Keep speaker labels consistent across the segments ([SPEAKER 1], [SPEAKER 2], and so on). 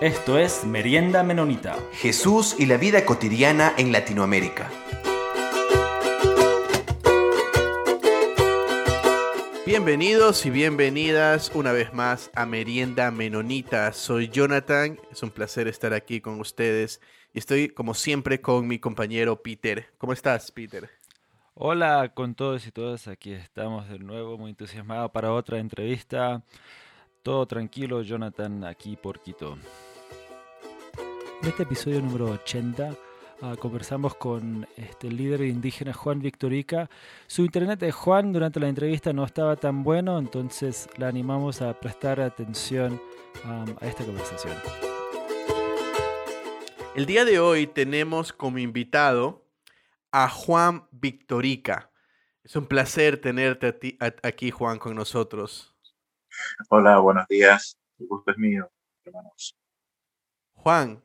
[SPEAKER 1] Esto es Merienda Menonita.
[SPEAKER 2] Jesús y la vida cotidiana en Latinoamérica.
[SPEAKER 3] Bienvenidos y bienvenidas una vez más a Merienda Menonita. Soy Jonathan, es un placer estar aquí con ustedes y estoy como siempre con mi compañero Peter. ¿Cómo estás, Peter?
[SPEAKER 4] Hola con todos y todas, aquí estamos de nuevo, muy entusiasmado para otra entrevista. Todo tranquilo, Jonathan, aquí por Quito. En este episodio número 80 ah, conversamos con este, el líder indígena Juan Victorica. Su internet de Juan durante la entrevista no estaba tan bueno, entonces la animamos a prestar atención a esta conversación.
[SPEAKER 3] El día de hoy tenemos como invitado a Juan Victorica. Es un placer tenerte aquí, Juan, con nosotros.
[SPEAKER 5] Hola, buenos días. El gusto es mío, hermanos.
[SPEAKER 3] Juan,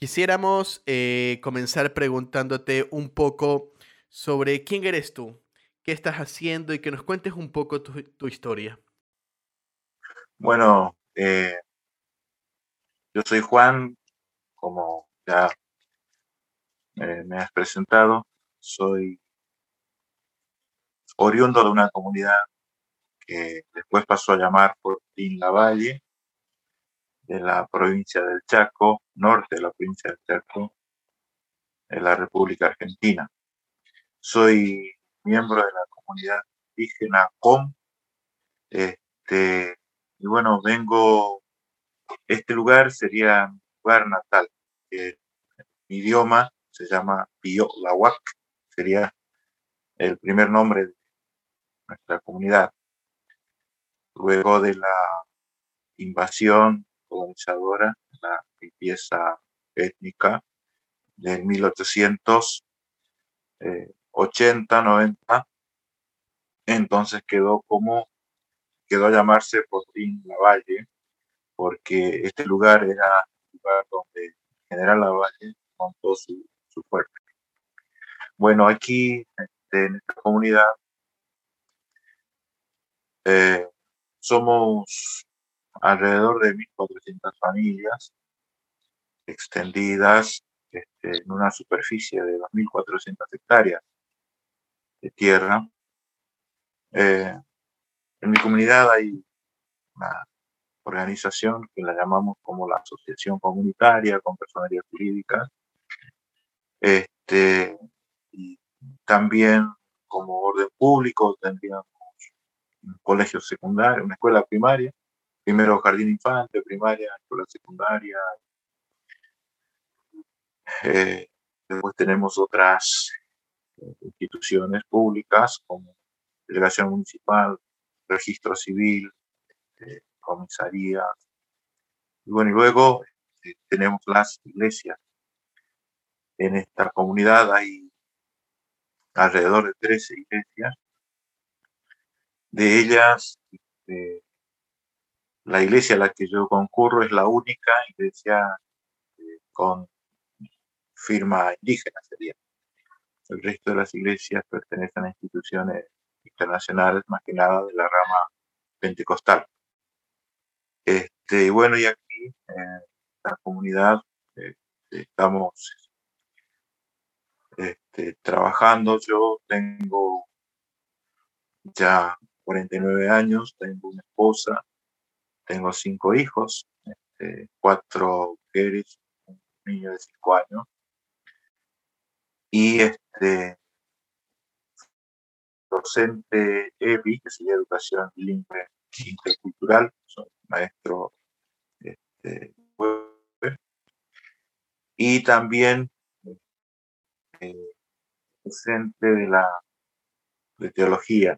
[SPEAKER 3] quisiéramos eh, comenzar preguntándote un poco sobre quién eres tú, qué estás haciendo y que nos cuentes un poco tu, historia.
[SPEAKER 5] Bueno, eh, yo soy Juan, como ya eh, me has presentado. Soy oriundo de una comunidad que después pasó a llamar Fortín Lavalle, de la provincia del Chaco, norte de la provincia del Chaco, de la República Argentina. Soy miembro de la comunidad indígena COM. Este, y bueno, vengo, este lugar sería mi lugar natal. mi idioma se llama Lawak, sería el primer nombre de nuestra comunidad. Luego de la invasión colonizadora, la limpieza étnica de 1880, 90, entonces quedó como, quedó a llamarse Fortín Lavalle, porque este lugar era lugar donde el general Lavalle montó su su fuerte. Bueno, aquí este, en esta comunidad eh, somos alrededor de 1.400 familias extendidas este, en una superficie de 2.400 hectáreas de tierra. Eh, en mi comunidad hay una organización que la llamamos como la Asociación Comunitaria con Personalidad Jurídica, este, también como orden público tendríamos un colegio secundario, una escuela primaria, primero jardín infante, primaria, escuela secundaria. Eh, después tenemos otras instituciones públicas como delegación municipal, registro civil, este, comisaría. Y bueno, y luego eh, tenemos las iglesias en esta comunidad hay alrededor de 13 iglesias. De ellas, este, la iglesia a la que yo concurro es la única iglesia eh, con firma indígena, sería. El resto de las iglesias pertenecen a instituciones internacionales, más que nada de la rama pentecostal. Este, bueno, y aquí en la comunidad este, estamos este, trabajando. Yo tengo ya 49 años, tengo una esposa, tengo cinco hijos, este, cuatro mujeres, un niño de cinco años. Y este docente EBI, que sería Educación Bilingüe Intercultural, soy maestro este, y también eh, docente de la de teología.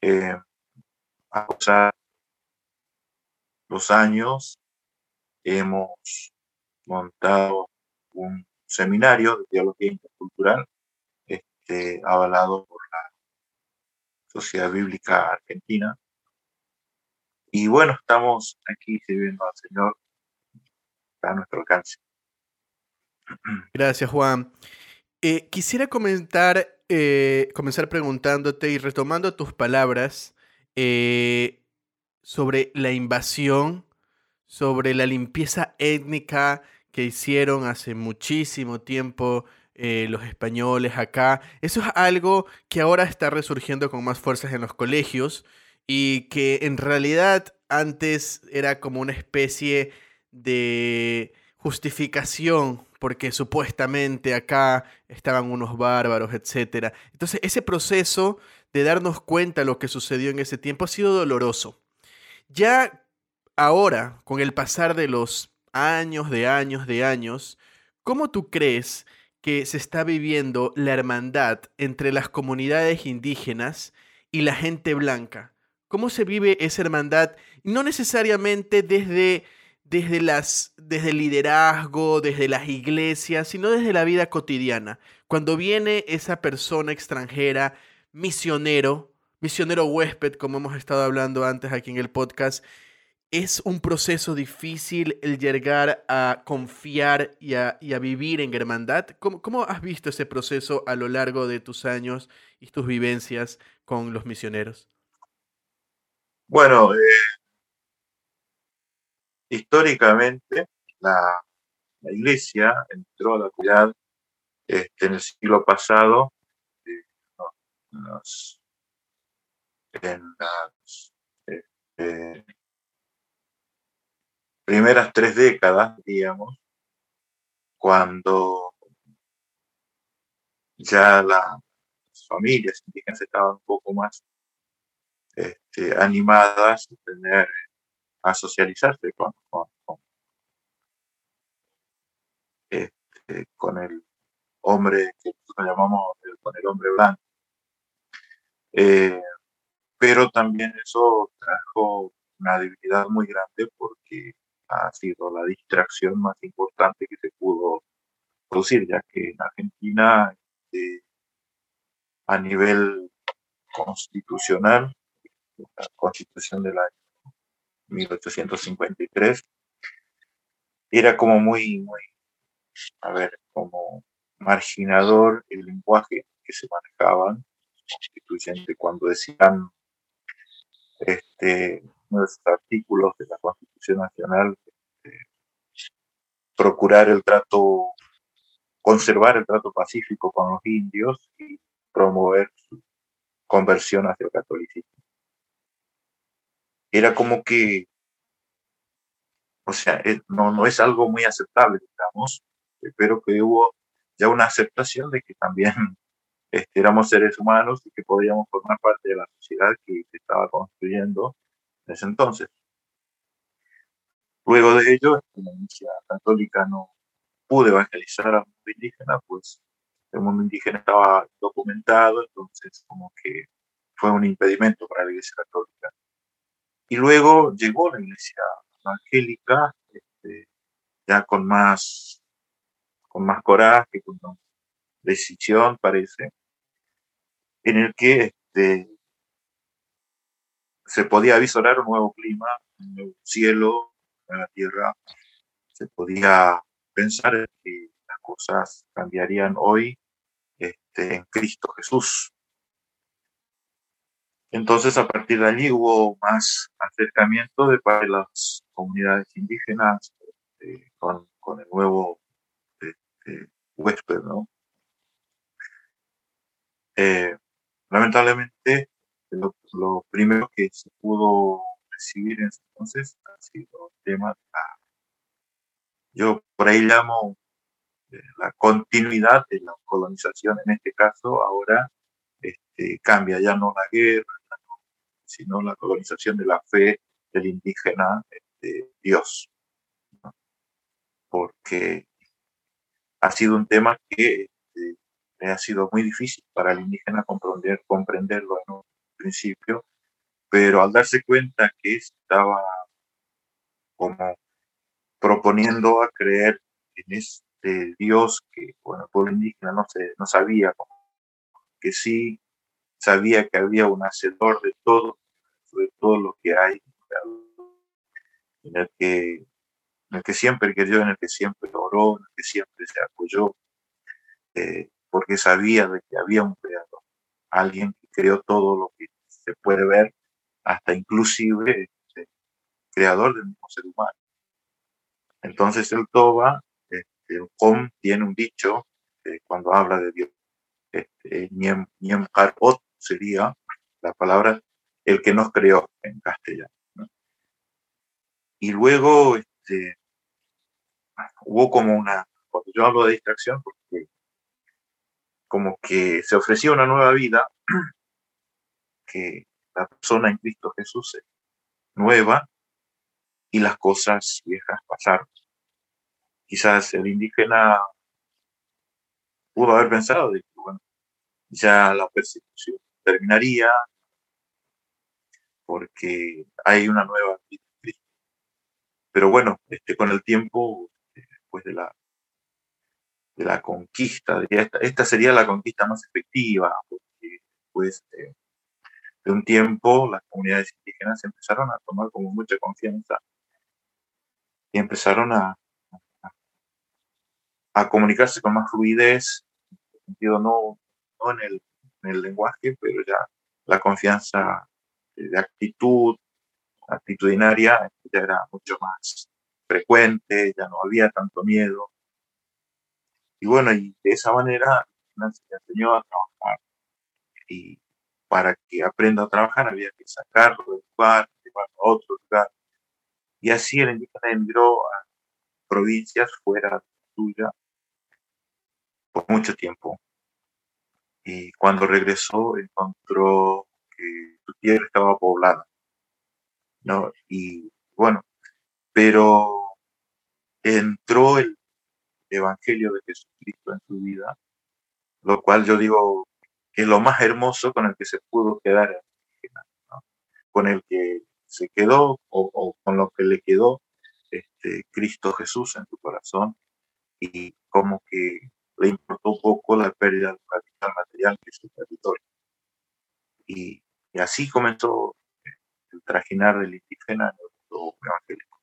[SPEAKER 5] Eh, a pasar los años hemos montado un seminario de teología intercultural este, avalado por la Sociedad Bíblica Argentina. Y bueno, estamos aquí sirviendo al Señor a nuestro alcance.
[SPEAKER 3] Gracias, Juan. Eh, quisiera comentar, eh, comenzar preguntándote y retomando tus palabras eh, sobre la invasión, sobre la limpieza étnica que hicieron hace muchísimo tiempo eh, los españoles acá. Eso es algo que ahora está resurgiendo con más fuerzas en los colegios y que en realidad antes era como una especie de justificación porque supuestamente acá estaban unos bárbaros, etc. Entonces ese proceso de darnos cuenta de lo que sucedió en ese tiempo ha sido doloroso. Ya ahora, con el pasar de los años, de años, de años, ¿cómo tú crees que se está viviendo la hermandad entre las comunidades indígenas y la gente blanca? ¿Cómo se vive esa hermandad? No necesariamente desde, desde, las, desde el liderazgo, desde las iglesias, sino desde la vida cotidiana. Cuando viene esa persona extranjera, misionero, misionero huésped, como hemos estado hablando antes aquí en el podcast, es un proceso difícil el llegar a confiar y a, vivir en hermandad. ¿Cómo, has visto ese proceso a lo largo de tus años y tus vivencias con los misioneros?
[SPEAKER 5] Bueno, eh, históricamente la, iglesia entró a la ciudad este, en el siglo pasado eh, en las, este, primeras tres décadas, digamos, cuando ya las familias indígenas estaban un poco más este, animadas a, tener, a socializarse con, este, con, el hombre que nosotros llamamos con el hombre blanco. Eh, pero también eso trajo una debilidad muy grande porque ha sido la distracción más importante que se pudo producir, ya que en Argentina, este, a nivel constitucional, la constitución del año 1853, era como muy, muy, a ver, como marginador el lenguaje que se manejaban constituyente cuando decían este, los artículos de la Constitución Nacional este, procurar el trato, conservar el trato pacífico con los indios y promover su conversión hacia el catolicismo. Era como que, o sea, eh, no, no es algo muy aceptable, digamos, pero que hubo ya una aceptación de que también este, éramos seres humanos y que podíamos formar parte de la sociedad que se estaba construyendo en ese entonces. Luego de ello, la Iglesia Católica no pudo evangelizar al mundo indígena, pues el mundo indígena estaba documentado, entonces como que fue un impedimento para la Iglesia Católica. Y luego llegó la Iglesia Evangélica, este, ya con más, con más coraje, con más decisión, parece, en el que este, se podía visorar un nuevo clima, un nuevo cielo en la tierra, se podía pensar que las cosas cambiarían hoy este, en Cristo Jesús. Entonces, a partir de allí hubo más acercamiento de para las comunidades indígenas este, con, el nuevo este, huésped, ¿no? Eh, lamentablemente, lo, primero que se pudo recibir en ese entonces ha sido el tema de la, yo por ahí llamo eh, la continuidad de la colonización, en este caso ahora este, cambia ya no la guerra, sino la colonización de la fe del indígena este, Dios. Porque ha sido un tema que ha sido muy difícil para el indígena comprender, comprenderlo en un principio, pero al darse cuenta que estaba como proponiendo a creer en este Dios que, bueno, el pueblo indígena no, se, no sabía, que sí sabía que había un hacedor de todo, de todo lo que hay, en el que, en el que siempre creyó, en el que siempre oró, en el que siempre se apoyó. Eh, porque sabía de que había un creador, alguien que creó todo lo que se puede ver, hasta inclusive este, creador del mismo ser humano. Entonces el Toba, este, el Com tiene un dicho eh, cuando habla de Dios. Este, Niem, Ot sería la palabra el que nos creó en castellano. Y luego este, hubo como una, cuando yo hablo de distracción, porque como que se ofrecía una nueva vida, que la persona en Cristo Jesús es nueva y las cosas viejas pasaron. Quizás el indígena pudo haber pensado de que, bueno, ya la persecución terminaría porque hay una nueva vida en Cristo. Pero bueno, este, con el tiempo, después de la de la conquista. Esta, esta sería la conquista más efectiva, porque después de, un tiempo las comunidades indígenas empezaron a tomar como mucha confianza y empezaron a, a, comunicarse con más fluidez, en el sentido no, no en, el, en el lenguaje, pero ya la confianza de actitud, actitudinaria, ya era mucho más frecuente, ya no había tanto miedo, y bueno, y de esa manera se enseñó a trabajar. Y para que aprenda a trabajar había que sacarlo del lugar, llevarlo a otro lugar. Y así el indígena emigró a provincias fuera suya por mucho tiempo. Y cuando regresó encontró que su tierra estaba poblada. ¿no? Y bueno, pero entró el Evangelio de Jesucristo en su vida, lo cual yo digo que es lo más hermoso con el que se pudo quedar, con el que se quedó o, con lo que le quedó este, Cristo Jesús en su corazón y como que le importó poco la pérdida del capital material que es su territorio. Y, así comenzó el trajinar del indígena en el evangélico.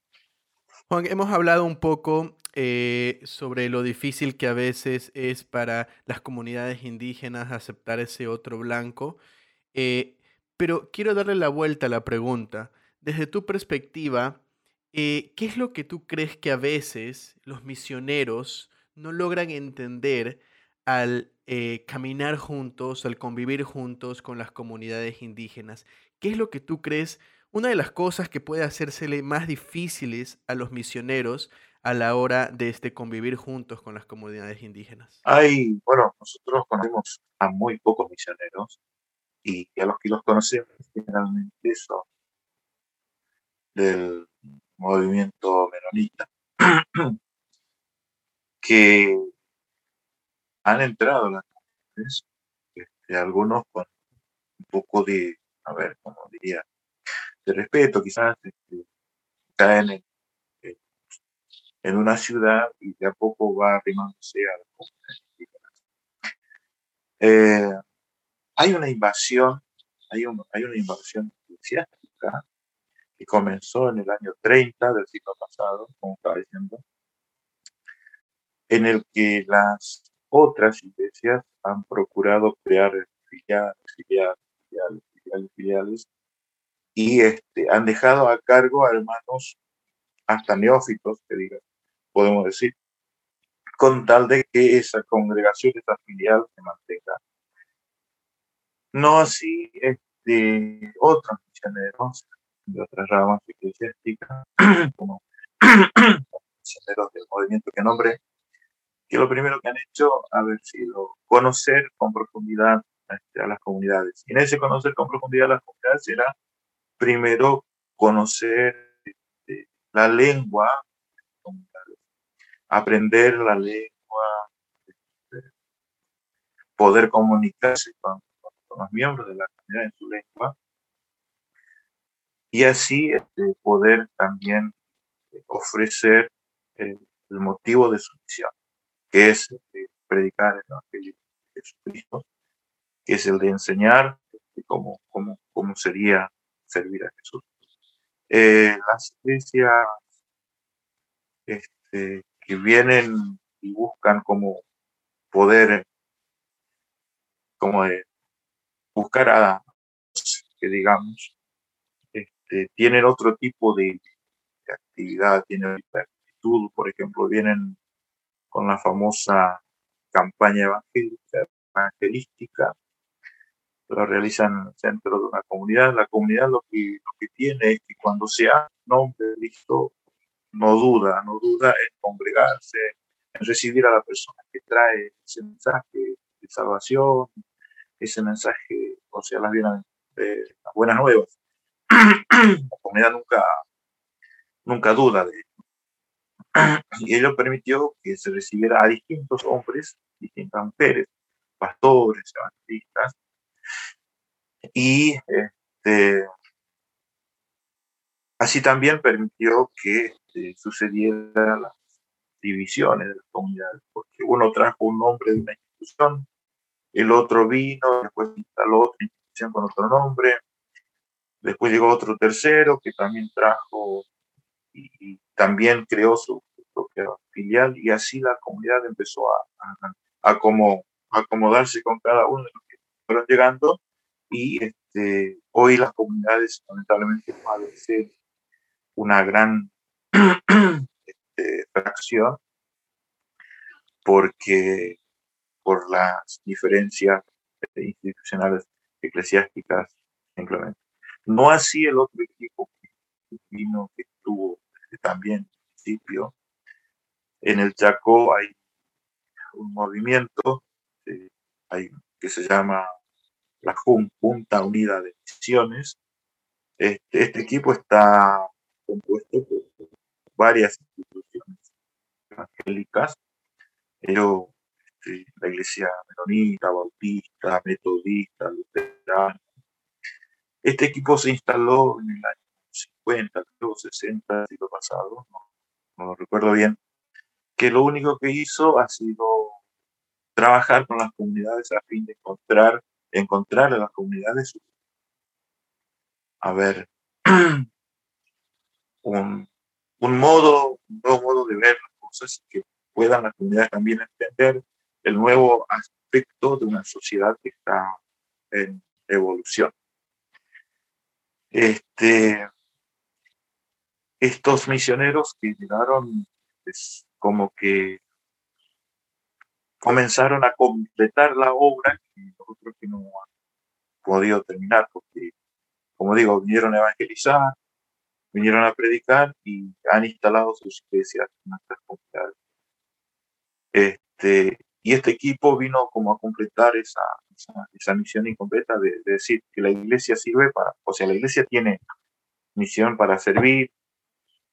[SPEAKER 3] Juan, hemos hablado un poco eh, sobre lo difícil que a veces es para las comunidades indígenas aceptar ese otro blanco. Eh, pero quiero darle la vuelta a la pregunta. Desde tu perspectiva, eh, ¿qué es lo que tú crees que a veces los misioneros no logran entender al caminar juntos, al convivir juntos con las comunidades indígenas? ¿Qué es lo que tú crees? Una de las cosas que puede hacérsele más difíciles a los misioneros a la hora de este convivir juntos con las comunidades indígenas?
[SPEAKER 5] Hay, bueno, nosotros conocemos a muy pocos misioneros y a los que los conocemos generalmente son del movimiento menonita que han entrado las comunidades, este, algunos con un poco de, a ver, como diría, de respeto, quizás este, caen en en una ciudad y de a poco va arrimándose a las comunidades eh, hay una invasión, hay, hay una invasión eclesiástica que comenzó en el año 30 del siglo pasado, como estaba diciendo, en el que las otras iglesias han procurado crear filiales, filiales, filiales, filiales, filiales y este, han dejado a cargo a hermanos hasta neófitos, que digan, podemos decir, con tal de que esa congregación, esa filial se mantenga. No así este, otros misioneros de otras ramas eclesiásticas, como misioneros del movimiento que nombré, que lo primero que han hecho ha sido conocer con profundidad este, a las comunidades. Y en ese conocer con profundidad a las comunidades era primero conocer este, la lengua aprender la lengua, este, poder comunicarse con, los miembros de la comunidad en su lengua y así este, poder también ofrecer el, motivo de su misión, que es este, predicar el Evangelio de Jesucristo, que es el de enseñar cómo, cómo, cómo sería servir a Jesús. Eh, las iglesias este, que vienen y buscan como poder, como buscar a que digamos, este, tienen otro tipo de, actividad, tienen multitud, por ejemplo, vienen con la famosa campaña evangélica, evangelística, lo realizan en el centro de una comunidad. La comunidad lo que, lo que tiene es que cuando se ha nombre de Cristo, no duda, no duda en congregarse, en recibir a la persona que trae ese mensaje de salvación, ese mensaje, o sea, las, las buenas nuevas. La comunidad nunca, nunca duda de ello. Y ello permitió que se recibiera a distintos hombres, distintas mujeres, pastores, evangelistas, y este, así también permitió que este, sucedieran las divisiones de las comunidades, porque uno trajo un nombre de una institución, el otro vino, después instaló otra institución con otro nombre, después llegó otro tercero que también trajo y, también creó su, propia filial y así la comunidad empezó a, a, como, acomodarse con cada uno de los que fueron llegando y este, hoy las comunidades lamentablemente padecen una gran este, porque por las diferencias institucionales eclesiásticas simplemente. No así el otro equipo que vino, que estuvo también al principio. En el Chaco hay un movimiento eh, hay, que se llama la Junta Unida de Misiones. Este, este equipo está compuesto por varias instituciones evangélicas. Ellos, este, la iglesia menonita, bautista, metodista, luterana. Este equipo se instaló en el año 50, creo 60 del siglo pasado, no, no lo recuerdo bien, que lo único que hizo ha sido trabajar con las comunidades a fin de encontrar, encontrar a las comunidades a ver un, modo, un nuevo modo de ver las cosas que puedan las comunidades también entender el nuevo aspecto de una sociedad que está en evolución. Este, estos misioneros que llegaron pues, como que comenzaron a completar la obra que nosotros que no han podido terminar, porque, como digo, vinieron a evangelizar, vinieron a predicar y han instalado sus iglesias en nuestras comunidades. Este, y este equipo vino como a completar esa, esa, misión incompleta de, de, decir que la iglesia sirve para, o sea, la iglesia tiene misión para servir,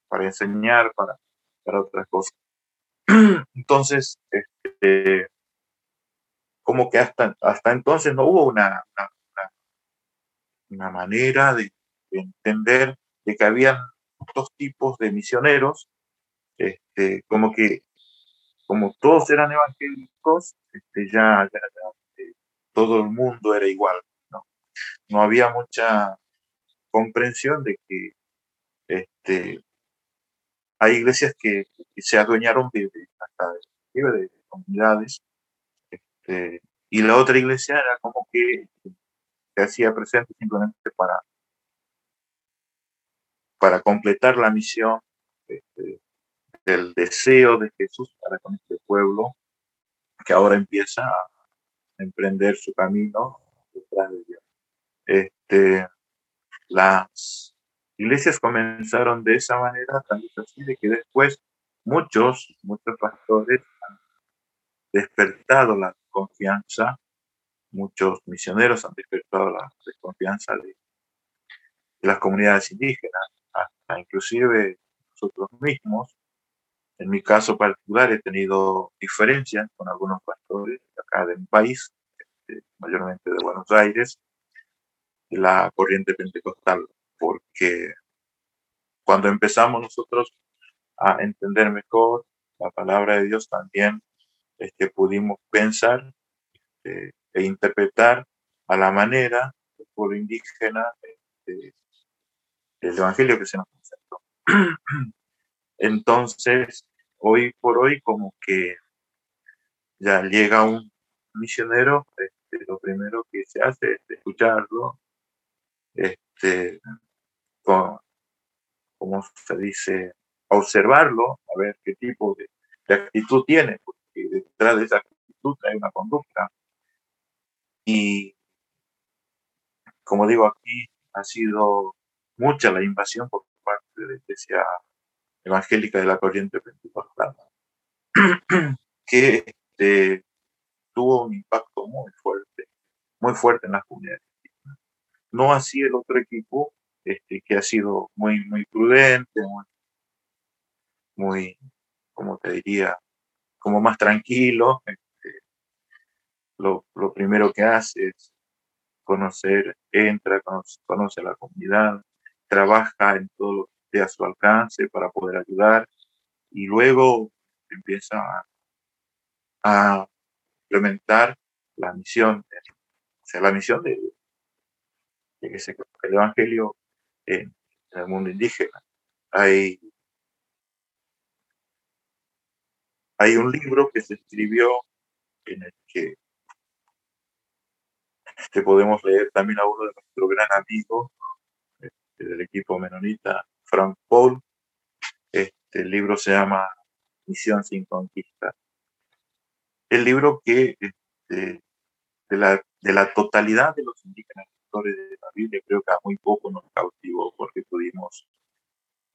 [SPEAKER 5] para enseñar, para, para otras cosas. Entonces, este, como que hasta, hasta entonces no hubo una, una, manera de, entender de que habían dos tipos de misioneros, este, como que como todos eran evangélicos, este, ya, eh, todo el mundo era igual, ¿no? No había mucha comprensión de que este, hay iglesias que, se adueñaron de, de, comunidades, este, y la otra iglesia era como que se hacía presente simplemente para, para completar la misión este, del deseo de Jesús para con este pueblo, que ahora empieza a emprender su camino detrás de Dios. Este, las iglesias comenzaron de esa manera, tan así de que después muchos, muchos pastores han despertado la confianza, muchos misioneros han despertado la desconfianza de, las comunidades indígenas, inclusive nosotros mismos. En mi caso particular he tenido diferencias con algunos pastores acá de mi país, este, mayormente de Buenos Aires, de la corriente pentecostal porque cuando empezamos nosotros a entender mejor la palabra de Dios, también este, pudimos pensar este, e interpretar a la manera del pueblo indígena este, el evangelio que se nos presentó. Entonces, hoy por hoy, como que ya llega un misionero, este, lo primero que se hace es escucharlo, este, como se dice, observarlo, a ver qué tipo de, actitud tiene, porque detrás de esa actitud hay una conducta. Y como digo, aquí ha sido mucha la invasión por parte de la Iglesia Evangélica de la Corriente Pentecostal, que este, tuvo un impacto muy fuerte, muy fuerte en las comunidades. No así el otro equipo, este, que ha sido muy, muy prudente, muy, como te diría, como más tranquilo. Este, lo, lo, primero que hace es conocer, entra, conoce, conoce la comunidad, trabaja en todo lo que esté a su alcance para poder ayudar y luego empieza a, implementar la misión, o sea, la misión de, que se el Evangelio en, el mundo indígena. Hay, hay un libro que se escribió en el que este, podemos leer también a uno de nuestros gran amigos este, del equipo menonita, Frank Paul. Este, el libro se llama Misión sin conquista. El libro que este, de, la, de la totalidad de los indígenas de la Biblia, creo que a muy poco nos cautivó porque pudimos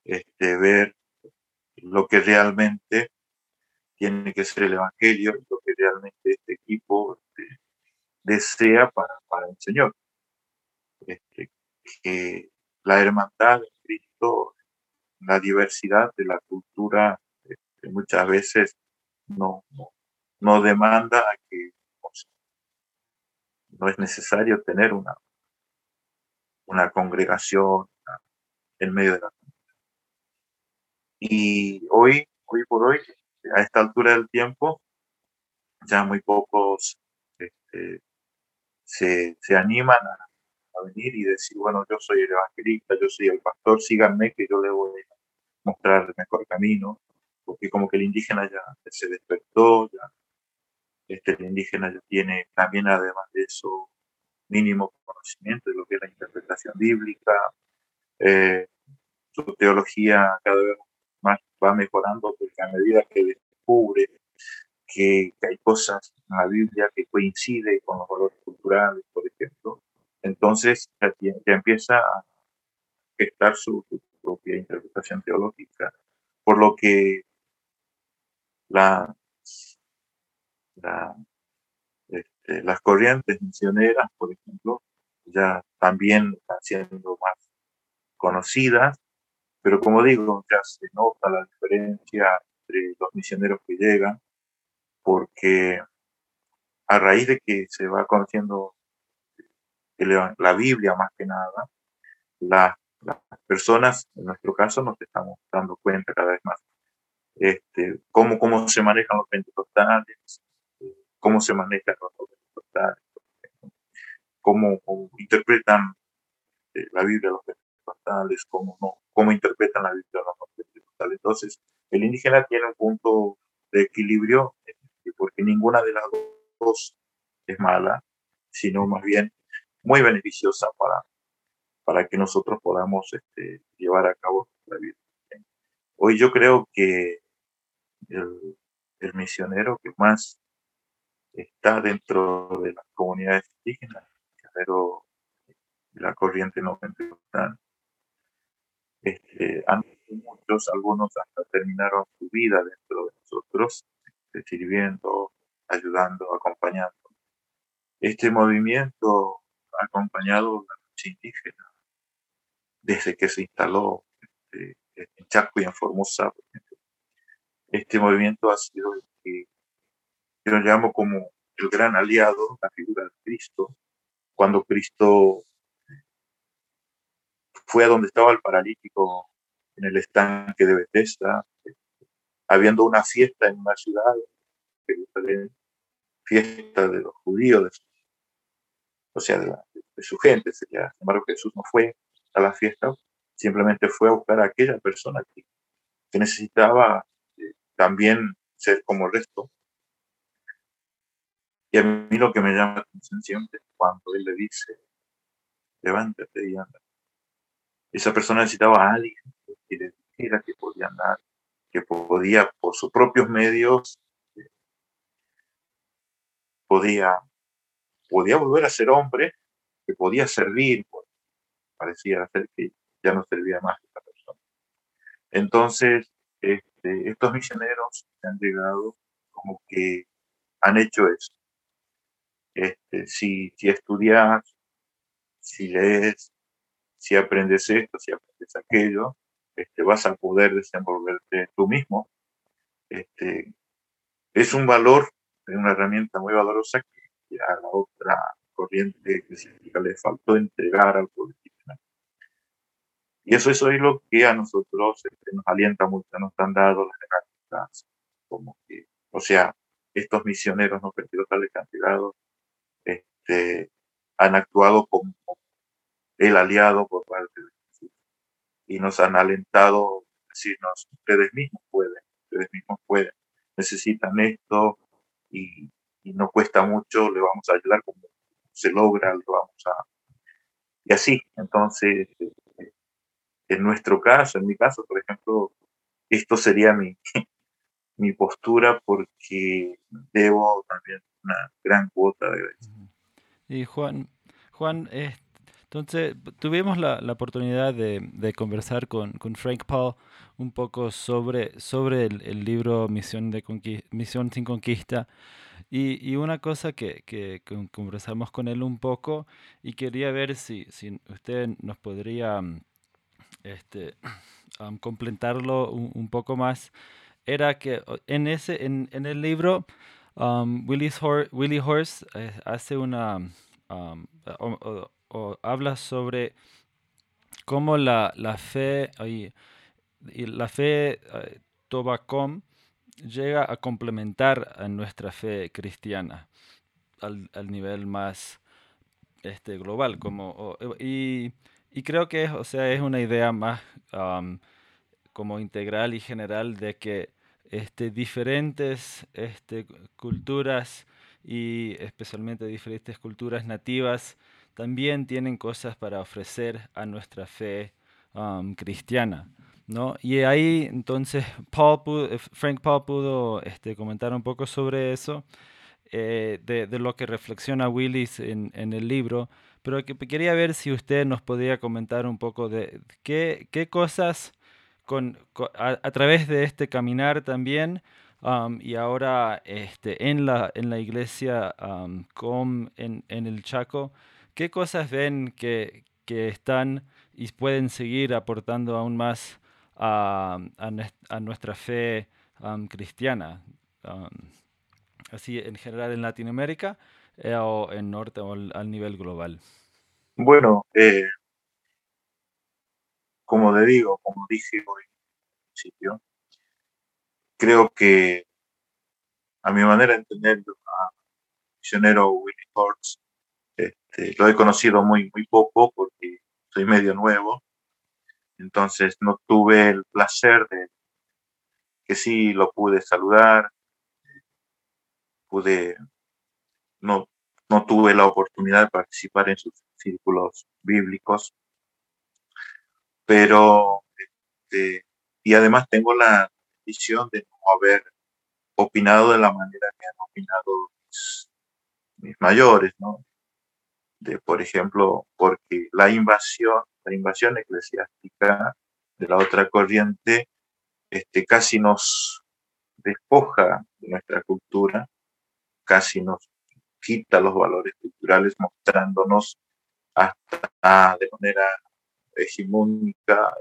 [SPEAKER 5] este, ver lo que realmente tiene que ser el Evangelio, lo que realmente este equipo este, desea para, para, el Señor. Este, que la hermandad de Cristo, la diversidad de la cultura, este, muchas veces no, no, demanda a que no es necesario tener una, una congregación en medio de la. Y hoy, hoy por hoy, a esta altura del tiempo, ya muy pocos este, se, se, animan a, venir y decir, bueno, yo soy el evangelista, yo soy el pastor, síganme que yo le voy a mostrar el mejor camino, porque como que el indígena ya se despertó, ya este, el indígena ya tiene también además de eso mínimo conocimiento de lo que es la interpretación bíblica. Eh, su teología cada vez más va mejorando porque a medida que descubre que, hay cosas en la Biblia que coinciden con los valores culturales, por ejemplo, entonces ya, empieza a gestar su, propia interpretación teológica. Por lo que la, la este, las corrientes misioneras, por ejemplo, ya también están siendo más conocidas, pero como digo, ya se nota la diferencia entre los misioneros que llegan, porque a raíz de que se va conociendo la Biblia más que nada, las personas, en nuestro caso, nos estamos dando cuenta cada vez más este, cómo, cómo se manejan los pentecostales, cómo se manejan los cómo, interpretan eh, la Biblia los pentecostales, cómo no, cómo interpretan la Biblia los pentecostales. Entonces, el indígena tiene un punto de equilibrio, eh, porque ninguna de las dos es mala, sino más bien muy beneficiosa para, para que nosotros podamos este, llevar a cabo la vida. Hoy yo creo que el, el misionero que más está dentro de las comunidades indígenas, pero la corriente no pentecostal. Este, muchos, algunos hasta terminaron su vida dentro de nosotros, este, sirviendo, ayudando, acompañando. Este movimiento ha acompañado la lucha indígena desde que se instaló este, en Chaco y en Formosa, Este movimiento ha sido el que yo llamo como el gran aliado, la figura de Cristo, cuando Cristo fue a donde estaba el paralítico en el estanque de Bethesda, habiendo una fiesta en una ciudad, fiesta de los judíos, o sea, de, su gente. Sin embargo, Jesús no fue a la fiesta, simplemente fue a buscar a aquella persona que, necesitaba eh, también ser como el resto, y a mí lo que me llama la atención siempre es cuando él le dice, levántate y anda. Esa persona necesitaba a alguien que le dijera que podía andar, que podía, por sus propios medios, podía, podía volver a ser hombre, que podía servir, pues, parecía ser que ya no servía más esta persona. Entonces, este, estos misioneros que han llegado como que han hecho eso. Este, si, si estudias, si lees, si aprendes esto, si aprendes aquello, este, vas a poder desenvolverte tú mismo. Este, es un valor, es una herramienta muy valorosa que a la otra corriente eclesiástica le faltó entregar al pueblo Y eso, eso es lo que a nosotros este, nos alienta mucho, nos han dado las herramientas, como que, o sea, estos misioneros no que han llegado, este, han actuado como el aliado por parte de Jesús. Y nos han alentado decirnos, ustedes mismos pueden, ustedes mismos pueden, necesitan esto y, no cuesta mucho, le vamos a ayudar como se logra, le vamos a... Y así, entonces, eh, en nuestro caso, en mi caso, por ejemplo, esto sería mi, mi postura porque debo también una gran cuota de.
[SPEAKER 4] Y Juan, Juan, entonces tuvimos la, la oportunidad de, de, conversar con, con, Frank Paul un poco sobre, sobre el, el libro Misión, de Misión sin Conquista. Y, y una cosa que, que, conversamos con él un poco y quería ver si, si usted nos podría este, completarlo un, un poco más era que en, ese, en, en el libro um, Willie, Horst eh, hace una, um, habla sobre cómo la, la fe y, la fe uh, Tobacom llega a complementar a nuestra fe cristiana al, al nivel más este, global. Como, y, y, creo que o sea, es una idea más como integral y general de que este, diferentes este, culturas y especialmente diferentes culturas nativas también tienen cosas para ofrecer a nuestra fe um, cristiana. ¿no? Y ahí entonces eh, Frank Paul pudo este, comentar un poco sobre eso, eh, de, lo que reflexiona Willis en, el libro, pero que quería ver si usted nos podía comentar un poco de qué, cosas a, través de este caminar también um, y ahora este, en, la, iglesia um, en, el Chaco, ¿qué cosas ven que, que, están y pueden seguir aportando aún más a, a, nuestra fe um, cristiana? así en general en Latinoamérica eh, o en Norte o al, nivel global.
[SPEAKER 5] Bueno, eh, como le digo, como dije hoy principio, creo que a mi manera de entender a misionero Willie Hortz, este, lo he conocido muy, muy poco porque soy medio nuevo, entonces no tuve el placer de que sí lo pude saludar, pude, no, no tuve la oportunidad de participar en sus círculos bíblicos, pero este, y además tengo la visión de no haber opinado de la manera que han opinado mis, mayores, ¿no? De, por ejemplo, porque la invasión, la invasión eclesiástica de la otra corriente, este, casi nos despoja de nuestra cultura, casi nos quita los valores culturales, mostrándonos hasta de manera hegemónica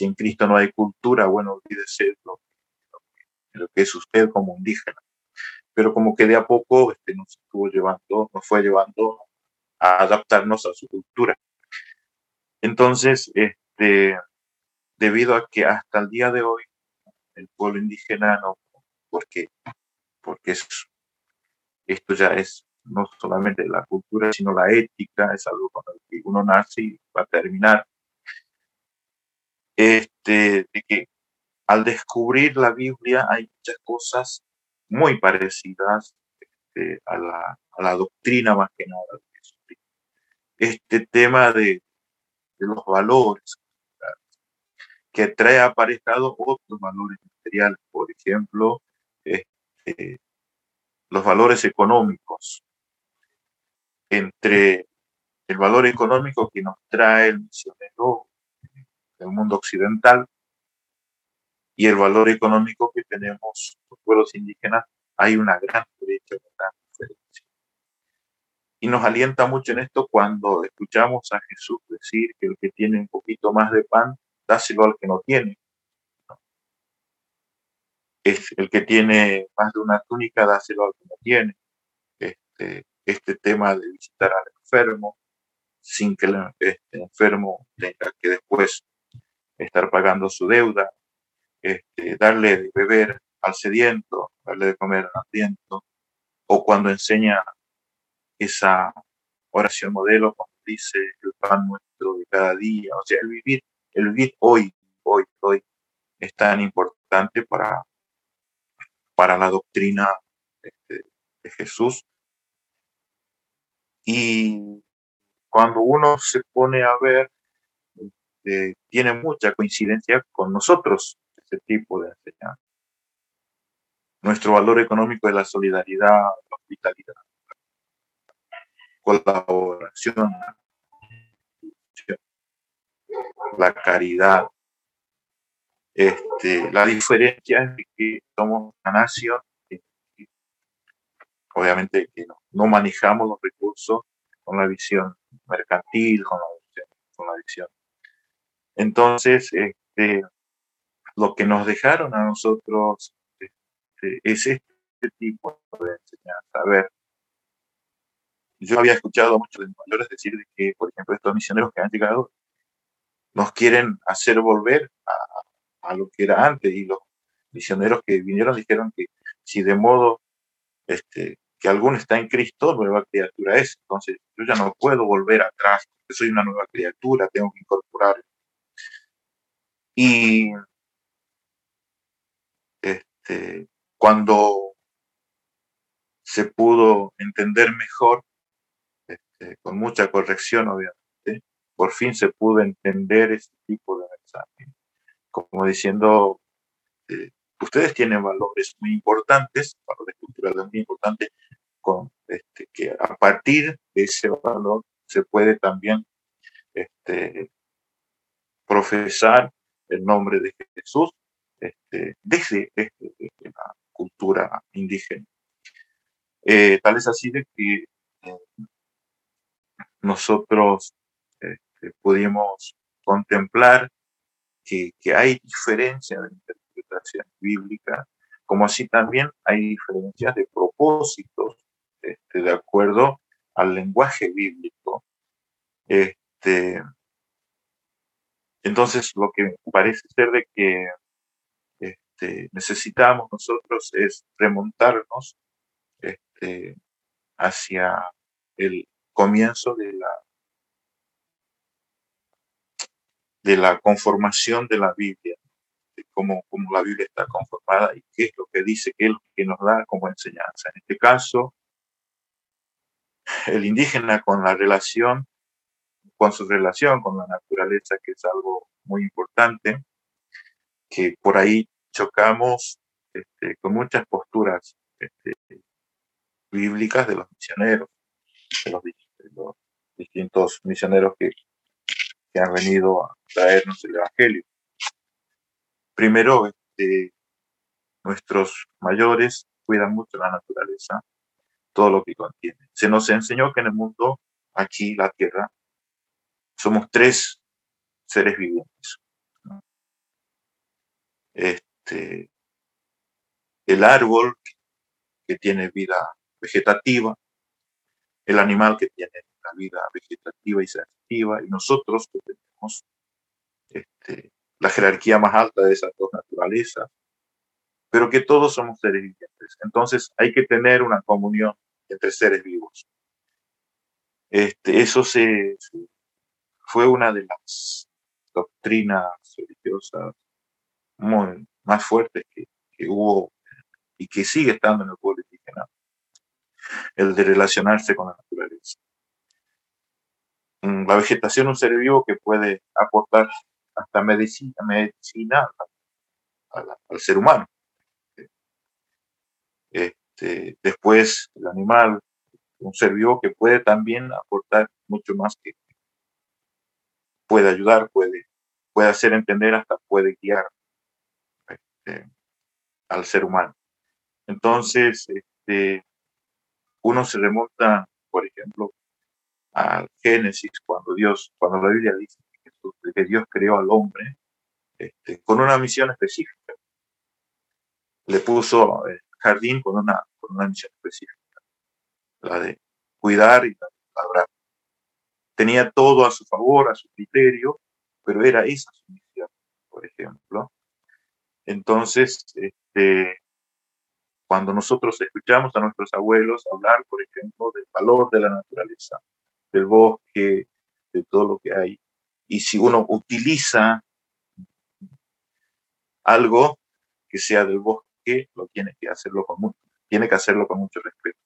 [SPEAKER 5] si en Cristo no hay cultura, bueno, olvídese lo, lo, que es usted como indígena. Pero como que de a poco este, nos estuvo llevando, nos fue llevando a adaptarnos a su cultura. Entonces, este, debido a que hasta el día de hoy el pueblo indígena no, porque, porque es, esto ya es no solamente la cultura, sino la ética, es algo con el que uno nace y va a terminar este, de que al descubrir la Biblia hay muchas cosas muy parecidas este, a, la, a, la, doctrina más que nada de Este tema de, de los valores, que trae aparejado otros valores materiales, por ejemplo, este, los valores económicos. Entre el valor económico que nos trae el misionero del mundo occidental y el valor económico que tenemos los pueblos indígenas, hay una gran brecha, una gran diferencia. Y nos alienta mucho en esto cuando escuchamos a Jesús decir que el que tiene un poquito más de pan, dáselo al que no tiene. Es el que tiene más de una túnica, dáselo al que no tiene. Este, este tema de visitar al enfermo, sin que el este, enfermo tenga que después estar pagando su deuda, este, darle de beber al sediento, darle de comer al hambriento, o cuando enseña esa oración modelo, como dice el pan nuestro de cada día, o sea, el vivir, el vivir hoy, hoy, hoy, es tan importante para, para la doctrina este, de Jesús. Y cuando uno se pone a ver, este, tiene mucha coincidencia con nosotros, ese tipo de enseñanza. Nuestro valor económico es la solidaridad, la hospitalidad, colaboración, la caridad. Este, la diferencia es que somos una nación, obviamente que no manejamos los recursos con la visión mercantil, con la, visión. Entonces, este, lo que nos dejaron a nosotros este, es este tipo de enseñanza. A ver, yo había escuchado a muchos de mis mayores decir que, por ejemplo, estos misioneros que han llegado nos quieren hacer volver a, a lo que era antes y los misioneros que vinieron dijeron que si de modo este, que alguno está en Cristo, nueva criatura es. Entonces, yo ya no puedo volver atrás, porque soy una nueva criatura, tengo que incorporar. Y este, cuando se pudo entender mejor, este, con mucha corrección, obviamente, por fin se pudo entender ese tipo de mensaje, como diciendo, eh, ustedes tienen valores muy importantes, valores culturales muy importantes, con, este, que a partir de ese valor se puede también profesar el nombre de Jesús este, desde, la cultura indígena. Eh, tal es así de que eh, nosotros este, pudimos contemplar que, hay diferencias de interpretación bíblica, como así también hay diferencias de propósitos este, de acuerdo al lenguaje bíblico. Este, entonces, lo que parece ser de que este, necesitamos nosotros es remontarnos este, hacia el comienzo de la, de la conformación de la Biblia, de cómo, cómo la Biblia está conformada y qué es lo que dice, qué es lo que nos da como enseñanza. En este caso, el indígena con la relación, con su relación con la naturaleza, que es algo muy importante, que por ahí chocamos este, con muchas posturas este, bíblicas de los misioneros, de los, distintos misioneros que, que, han venido a traernos el Evangelio. Primero, este, nuestros mayores cuidan mucho la naturaleza, todo lo que contiene. Se nos enseñó que en el mundo, aquí, la Tierra, somos tres seres vivientes. Este, el árbol que tiene vida vegetativa, el animal que tiene la vida vegetativa y sensitiva, y nosotros que tenemos este, la jerarquía más alta de esas dos naturalezas, pero que todos somos seres vivientes. Entonces hay que tener una comunión entre seres vivos. Este, eso fue una de las doctrinas religiosas muy, más fuertes que, que, hubo y que sigue estando en el pueblo indígena, el de relacionarse con la naturaleza. Mm, la vegetación es un ser vivo que puede aportar hasta medicina, medicina al ser humano. Este, después el animal, un ser vivo que puede también aportar mucho más que puede ayudar, puede, puede hacer entender, hasta puede guiar este, al ser humano. Entonces, este, uno se remonta, por ejemplo, al Génesis, cuando Dios, cuando la Biblia dice que, Dios creó al hombre este, con una misión específica. Le puso el jardín con una, con una misión específica, la de cuidar y labrar. Tenía todo a su favor, a su criterio, pero era esa su misión, por ejemplo. Entonces, este, cuando nosotros escuchamos a nuestros abuelos hablar, por ejemplo, del valor de la naturaleza, del bosque, de todo lo que hay, y si uno utiliza algo que sea del bosque, lo tiene que hacerlo con mucho, tiene que hacerlo con mucho respeto.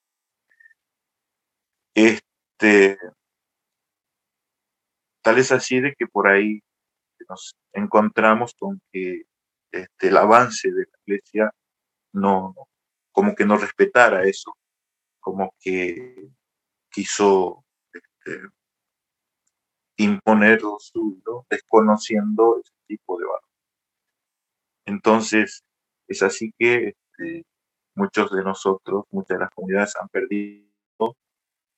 [SPEAKER 5] Este, tal es así de que por ahí nos encontramos con que este, el avance de la iglesia no, como que no respetara eso, como que quiso este, imponer lo suyo, desconociendo ese tipo de valor. Entonces, es así que este, muchos de nosotros, muchas de las comunidades han perdido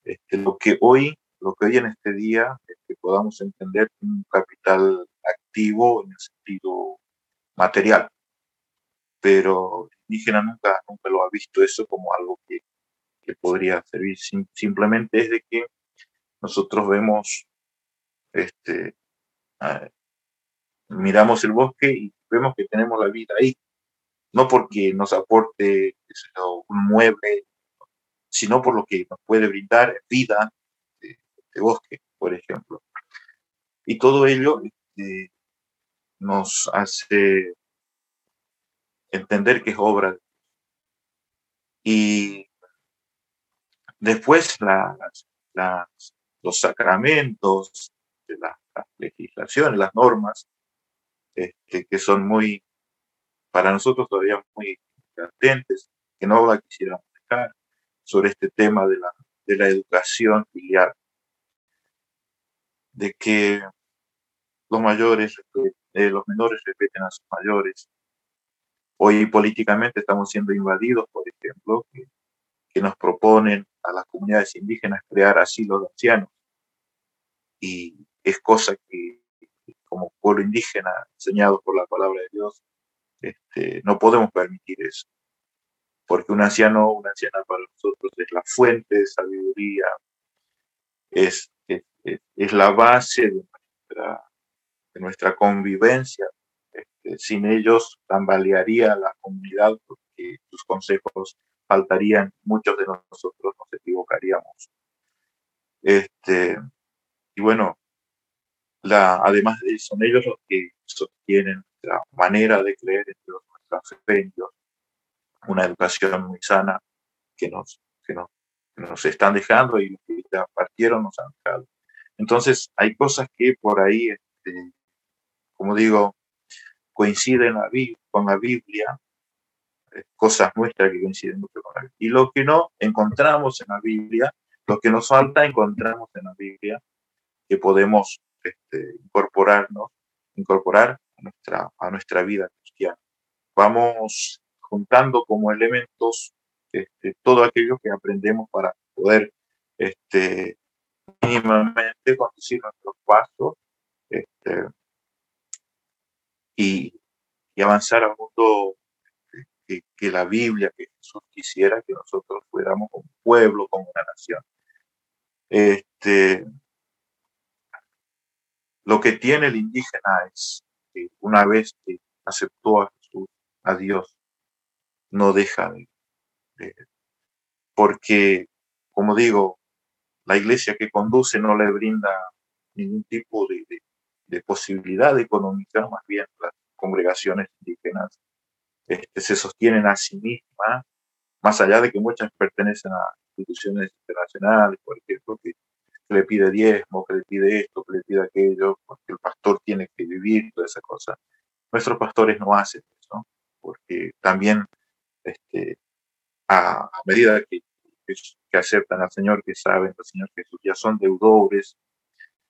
[SPEAKER 5] este, lo que hoy, lo que hoy en este día podamos entender un capital activo en el sentido material. Pero indígena nunca, nunca lo ha visto eso como algo que, que podría servir. simplemente es de que nosotros vemos, este, miramos el bosque y vemos que tenemos la vida ahí. No porque nos aporte un mueble, sino por lo que nos puede brindar vida de, bosque, por ejemplo. Y todo ello este, nos hace entender que es obra. Y después los sacramentos, de las legislaciones, las normas, este, que son muy, para nosotros todavía muy latentes, que no la quisiéramos dejar, sobre este tema de la, de la educación filial, de que los mayores, eh, los menores respeten a sus mayores, Hoy políticamente estamos siendo invadidos, por ejemplo, que, nos proponen a las comunidades indígenas crear asilos de ancianos. Y es cosa que, como pueblo indígena, enseñado por la palabra de Dios, este, no podemos permitir eso. Porque un anciano una anciana para nosotros es la fuente de sabiduría, es, es, la base de de nuestra convivencia este, sin ellos tambalearía la comunidad porque sus consejos faltarían, muchos de nosotros nos equivocaríamos. Este, y bueno, la, además de son ellos los que sostienen la manera de creer en Dios, nuestra una educación muy sana que nos, que nos, nos están dejando y que ya partieron nos han dejado. Entonces, hay cosas que por ahí, este, como digo, coinciden con la Biblia, eh, cosas nuestras que coinciden mucho con la Biblia. Y lo que no encontramos en la Biblia, lo que nos falta encontramos en la Biblia, que podemos este, incorporarnos, incorporar a nuestra, a nuestra vida cristiana. Vamos juntando como elementos este, todo aquello que aprendemos para poder este, mínimamente conducir nuestros pasos este, y, avanzar al mundo que, la Biblia, que Jesús quisiera que nosotros fuéramos como pueblo, como una nación. Este, lo que tiene el indígena es que una vez que aceptó a Jesús, a Dios, no deja de, porque, como digo, la iglesia que conduce no le brinda ningún tipo de, de posibilidad económica, más bien las congregaciones indígenas este, se sostienen a sí mismas, más allá de que muchas pertenecen a instituciones internacionales, por ejemplo, que que le pide diezmo, que le pide esto, que le pide aquello, porque el pastor tiene que vivir toda esa cosa. Nuestros pastores no hacen eso, porque también este, a, medida que, que, aceptan al Señor, que saben al Señor Jesús, ya son deudores,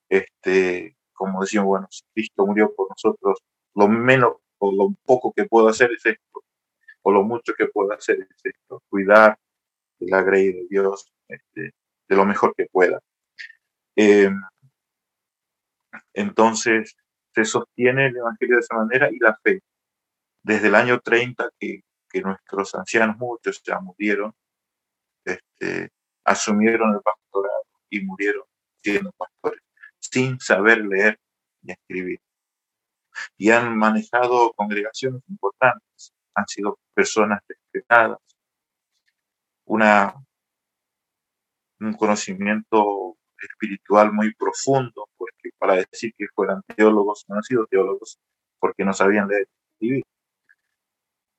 [SPEAKER 5] este, como decimos, bueno, si Cristo murió por nosotros, lo menos o lo poco que puedo hacer es esto, o lo mucho que puedo hacer es esto, cuidar de la gracia de Dios este, de lo mejor que pueda. Eh, entonces, se sostiene el Evangelio de esa manera y la fe. Desde el año 30 que, que nuestros ancianos, muchos ya murieron, este, asumieron el pastorado y murieron siendo pastores, sin saber leer ni escribir. Y han manejado congregaciones importantes, han sido personas respetadas, una, un conocimiento espiritual muy profundo, porque para decir que fueran teólogos, no han sido teólogos porque no sabían leer y escribir.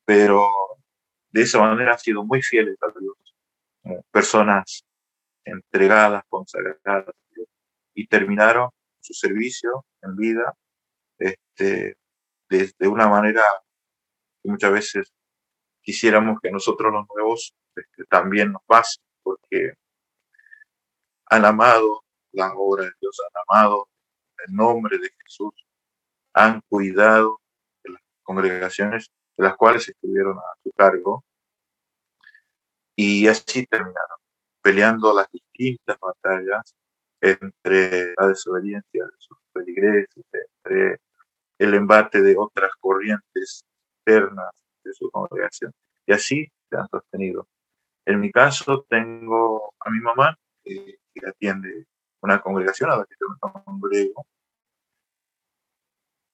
[SPEAKER 5] Pero de esa manera han sido muy fieles a Dios, personas entregadas, consagradas y terminaron su servicio en vida este, de, una manera que muchas veces quisiéramos que nosotros los nuevos este, también nos pase, porque han amado la obra de Dios, han amado el nombre de Jesús, han cuidado de las congregaciones de las cuales estuvieron a su cargo y así terminaron, peleando las distintas batallas entre la desobediencia de sus feligreses, entre el embate de otras corrientes externas de su congregación. Y así se han sostenido. En mi caso tengo a mi mamá, que atiende una congregación a la que yo me congrego.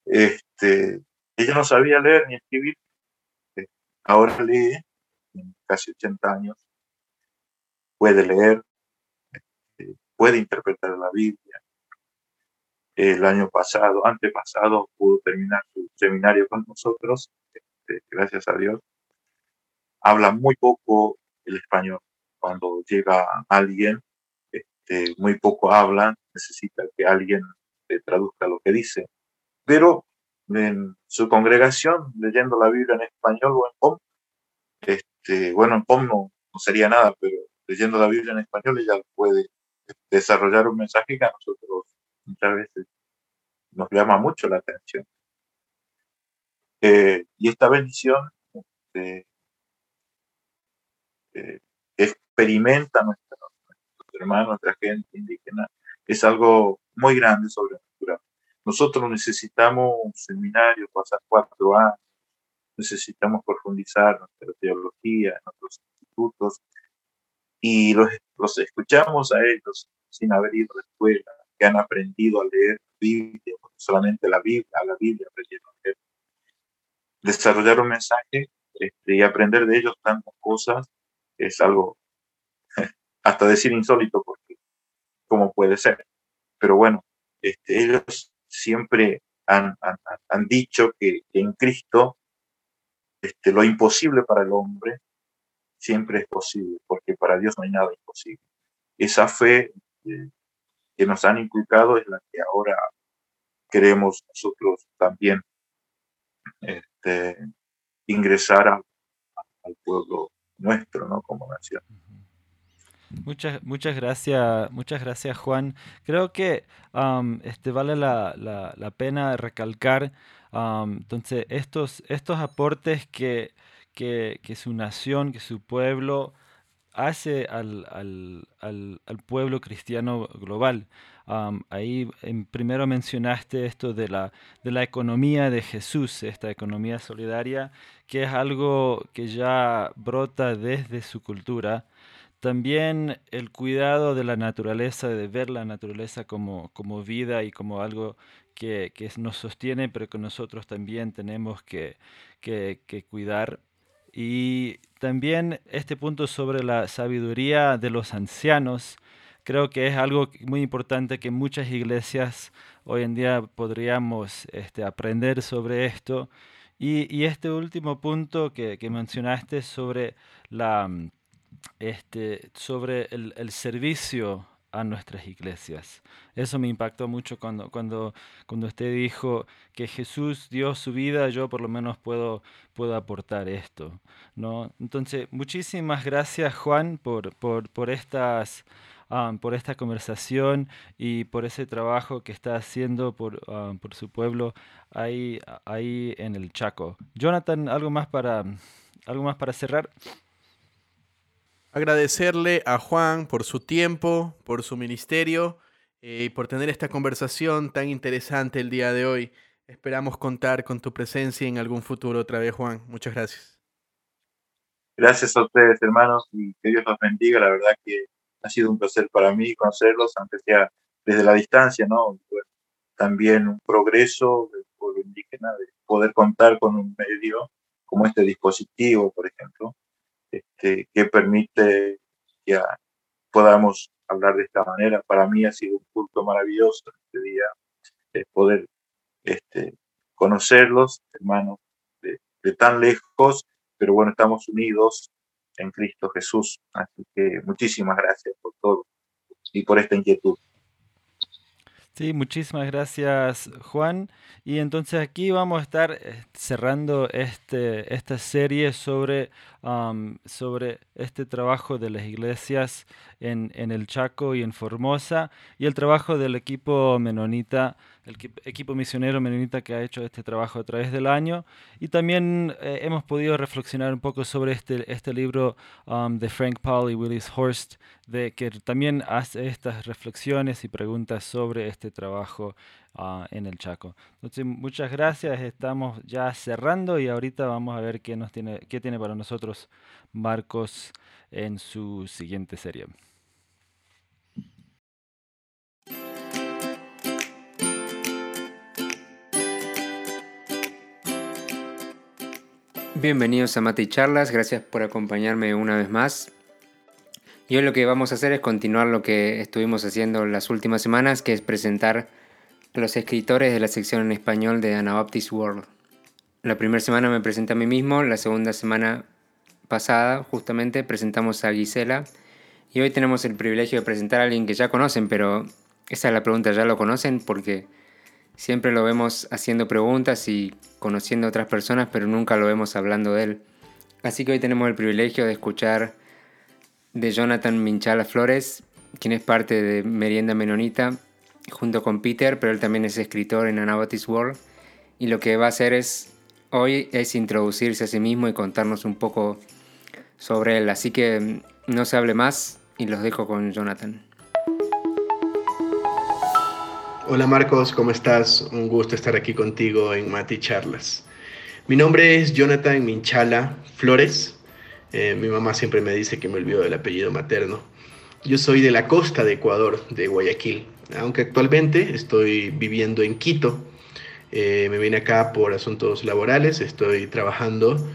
[SPEAKER 5] Este, ella no sabía leer ni escribir, eh, ahora lee, en casi 80 años, puede leer, puede interpretar la Biblia. El año pasado, antepasado, pudo terminar su seminario con nosotros, este, gracias a Dios. Habla muy poco el español. Cuando llega alguien este, muy poco habla, necesita que alguien le traduzca lo que dice. Pero en su congregación, leyendo la Biblia en español o en POM, este, bueno, en POM no, sería nada, pero leyendo la Biblia en español ella puede desarrollar un mensaje que a nosotros muchas veces nos llama mucho la atención. Eh, y esta bendición este, eh, experimenta nuestra hermanos, nuestra gente indígena, es algo muy grande, sobrenatural. Nosotros necesitamos un seminario, pasar cuatro años, necesitamos profundizar nuestra teología, nuestros institutos, y los, los escuchamos a ellos sin haber ido a la escuela, que han aprendido a leer Biblia, solamente la Biblia, a la Biblia aprendieron a leer. Desarrollar un mensaje este, y aprender de ellos tantas cosas es algo hasta decir insólito, porque cómo puede ser. Pero bueno, este, ellos siempre han, han, dicho que, en Cristo este, lo imposible para el hombre siempre es posible, porque para Dios no hay nada imposible. Esa fe eh, que nos han inculcado es la que ahora queremos nosotros también este, ingresar al pueblo nuestro, ¿no? Como nación.
[SPEAKER 4] Muchas, muchas gracias, muchas gracias Juan. Creo que este, vale la, la, pena recalcar entonces estos, estos aportes que, que, su nación, que su pueblo hace al, al, al, pueblo cristiano global. ahí primero mencionaste esto de la, de la economía de Jesús, esta economía solidaria, que es algo que ya brota desde su cultura también el cuidado de la naturaleza, de ver la naturaleza como, como vida y como algo que, que, nos sostiene, pero que nosotros también tenemos que, que, cuidar. Y también este punto sobre la sabiduría de los ancianos, creo que es algo muy importante que muchas iglesias hoy en día podríamos este, aprender sobre esto. Y, este último punto que, que mencionaste sobre la este, sobre el, servicio a nuestras iglesias. Eso me impactó mucho cuando, cuando, cuando usted dijo que Jesús dio su vida, yo por lo menos puedo, puedo aportar esto. ¿no? Entonces, muchísimas gracias Juan por, por, por estas... Um, por esta conversación y por ese trabajo que está haciendo por, um, por su pueblo ahí, ahí en el Chaco. Jonathan, ¿algo más para, algo más para cerrar?
[SPEAKER 3] Agradecerle a Juan por su tiempo, por su ministerio eh, y por tener esta conversación tan interesante el día de hoy. Esperamos contar con tu presencia en algún futuro otra vez, Juan. Muchas gracias.
[SPEAKER 5] Gracias a ustedes, hermanos, y que Dios los bendiga. La verdad que ha sido un placer para mí conocerlos, aunque sea desde la distancia, ¿no? también un progreso del pueblo indígena, de poder contar con un medio como este dispositivo, por ejemplo, que permite que podamos hablar de esta manera. Para mí ha sido un culto maravilloso este día, poder este, conocerlos, hermanos, de, tan lejos, pero bueno, estamos unidos en Cristo Jesús. Así que muchísimas gracias por todo y por esta inquietud.
[SPEAKER 4] Sí, muchísimas gracias Juan. Y entonces aquí vamos a estar eh, cerrando este, esta serie sobre, sobre este trabajo de las iglesias en, en, el Chaco y en Formosa y el trabajo del equipo menonita el equipo misionero menonita que ha hecho este trabajo a través del año. Y también eh, hemos podido reflexionar un poco sobre este, este libro um, de Frank Paul y Willis Horst, de, que también hace estas reflexiones y preguntas sobre este trabajo uh, en el Chaco. Muchas gracias. Estamos ya cerrando y ahorita vamos a ver qué, nos tiene, qué tiene para nosotros Marcos en su siguiente serie.
[SPEAKER 6] Bienvenidos a Mate y Charlas, gracias por acompañarme una vez más. Y hoy lo que vamos a hacer es continuar lo que estuvimos haciendo las últimas semanas, que es presentar a los escritores de la sección en español de Anabaptist World. La primera semana me presenté a mí mismo, la segunda semana pasada justamente presentamos a Gisela y hoy tenemos el privilegio de presentar a alguien que ya conocen, pero esa es la pregunta, ¿ya lo conocen? Porque Siempre lo vemos haciendo preguntas y conociendo a otras personas, pero nunca lo vemos hablando de él. Así que hoy tenemos el privilegio de escuchar de Jonathan Minchala Flores, quien es parte de Merienda Menonita, junto con Peter, pero él también es escritor en Anabaptist World. Y lo que va a hacer es hoy es introducirse a sí mismo y contarnos un poco sobre él. Así que no se hable más y los dejo con Jonathan.
[SPEAKER 3] Hola Marcos, ¿cómo estás? Un gusto estar aquí contigo en Mati Charlas. Mi nombre es Jonathan Minchala Flores. Eh, mi mamá siempre me dice que me olvido del apellido materno. Yo soy de la costa de Ecuador, de Guayaquil, aunque actualmente estoy viviendo en Quito. Eh, me vine acá por asuntos laborales, estoy trabajando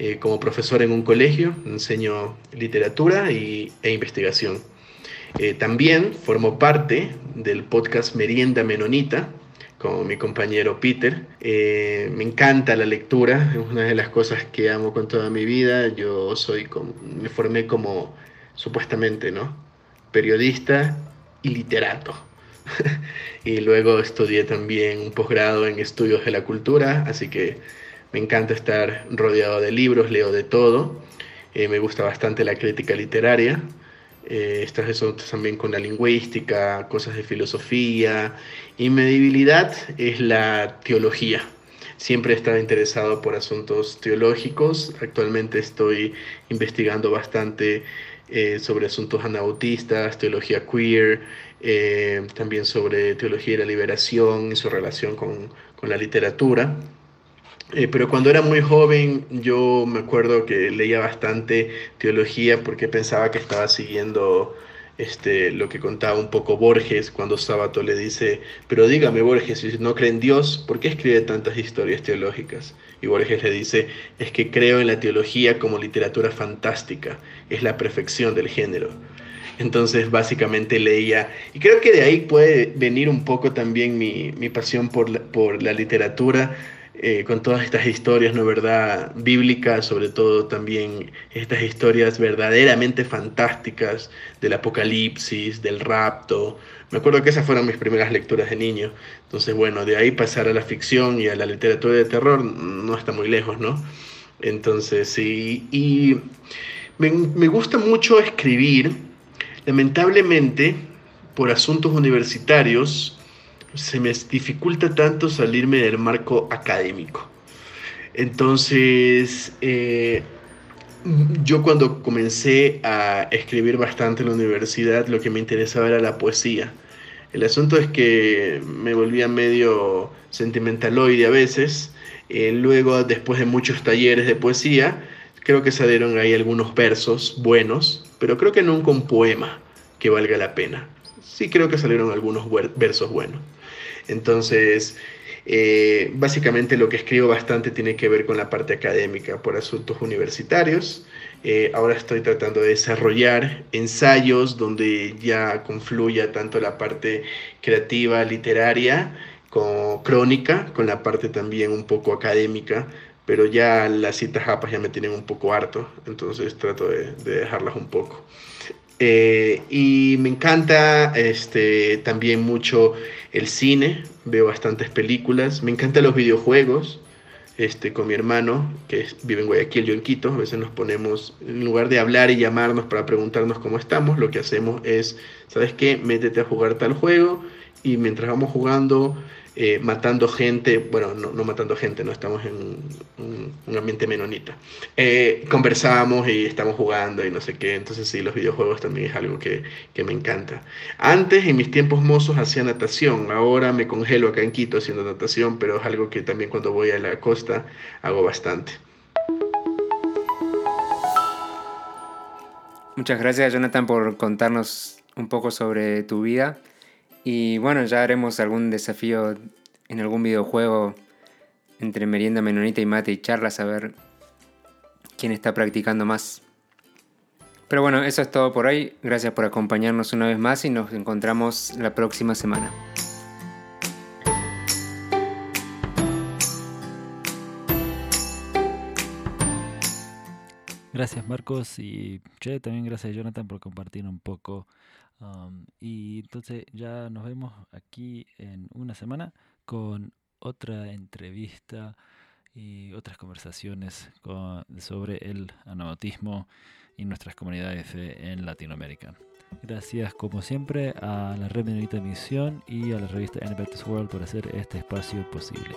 [SPEAKER 3] eh, como profesor en un colegio, enseño literatura y, e investigación. Eh, también formo parte del podcast Merienda Menonita con mi compañero Peter. Eh, me encanta la lectura, es una de las cosas que amo con toda mi vida. Yo soy, me formé como supuestamente, ¿no? Periodista y literato. y luego estudié también un posgrado en estudios de la cultura, así que me encanta estar rodeado de libros, leo de todo. Eh, me gusta bastante la crítica literaria eh, estas asuntos también con la lingüística, cosas de filosofía. Y mi es la teología. Siempre he estado interesado por asuntos teológicos. Actualmente estoy investigando bastante eh, sobre asuntos anabautistas, teología queer, eh, también sobre teología de la liberación y su relación con, con la literatura. Eh, pero cuando era muy joven yo me acuerdo que leía bastante teología porque pensaba que estaba siguiendo este, lo que contaba un poco Borges cuando Sábato le dice, pero dígame Borges, si no cree en Dios, ¿por qué escribe tantas historias teológicas? Y Borges le dice, es que creo en la teología como literatura fantástica, es la perfección del género. Entonces básicamente leía, y creo que de ahí puede venir un poco también mi, mi pasión por por la literatura, eh, con todas estas historias, ¿no verdad? Bíblicas, sobre todo también estas historias verdaderamente fantásticas del apocalipsis, del rapto. Me acuerdo que esas fueron mis primeras lecturas de niño. Entonces, bueno, de ahí pasar a la ficción y a la literatura de terror no está muy lejos, ¿no? Entonces, sí, y me, me gusta mucho escribir. Lamentablemente, por asuntos universitarios, se me dificulta tanto salirme del marco académico. Entonces, eh, yo cuando comencé a escribir bastante en la universidad, lo que me interesaba era la poesía. El asunto es que me volvía medio sentimentaloide a veces. Eh, luego, después de muchos talleres de poesía, creo que salieron ahí algunos versos buenos, pero creo que nunca un poema que valga la pena. Sí creo que salieron algunos versos buenos. Entonces, eh, básicamente lo que escribo bastante tiene que ver con la parte académica por asuntos universitarios. Eh, ahora estoy tratando de desarrollar ensayos donde ya confluya tanto la parte creativa, literaria, como crónica, con la parte también un poco académica, pero ya las citas japas ya me tienen un poco harto, entonces trato de dejarlas un poco. Eh, y me encanta este, también mucho el cine, veo bastantes películas, me encantan los videojuegos, este, con mi hermano, que vive en Guayaquil, yo en Quito, a veces nos ponemos, en lugar de hablar y llamarnos para preguntarnos cómo estamos, lo que hacemos es, ¿sabes qué? Métete a jugar tal juego y mientras vamos jugando eh, matando gente, bueno, no, no, matando gente, no estamos en un, ambiente menonita. Eh, conversamos y estamos jugando y no sé qué, entonces sí, los videojuegos también es algo que, que, me encanta. Antes, en mis tiempos mozos, hacía natación, ahora me congelo acá en Quito haciendo natación, pero es algo que también cuando voy a la costa hago bastante.
[SPEAKER 6] Muchas gracias Jonathan por contarnos un poco sobre tu vida. Y bueno, ya haremos algún desafío en algún videojuego entre merienda menonita y mate y charlas a ver quién está practicando más. Pero bueno, eso es todo por hoy. Gracias por acompañarnos una vez más y nos encontramos la próxima semana.
[SPEAKER 4] Gracias Marcos y che, también gracias Jonathan por compartir un poco y entonces ya nos vemos aquí en una semana con otra entrevista y otras conversaciones sobre el anautismo y nuestras comunidades en Latinoamérica. Gracias como siempre a la Red Menonita Misión y a la revista Anabaptist World por hacer este espacio posible.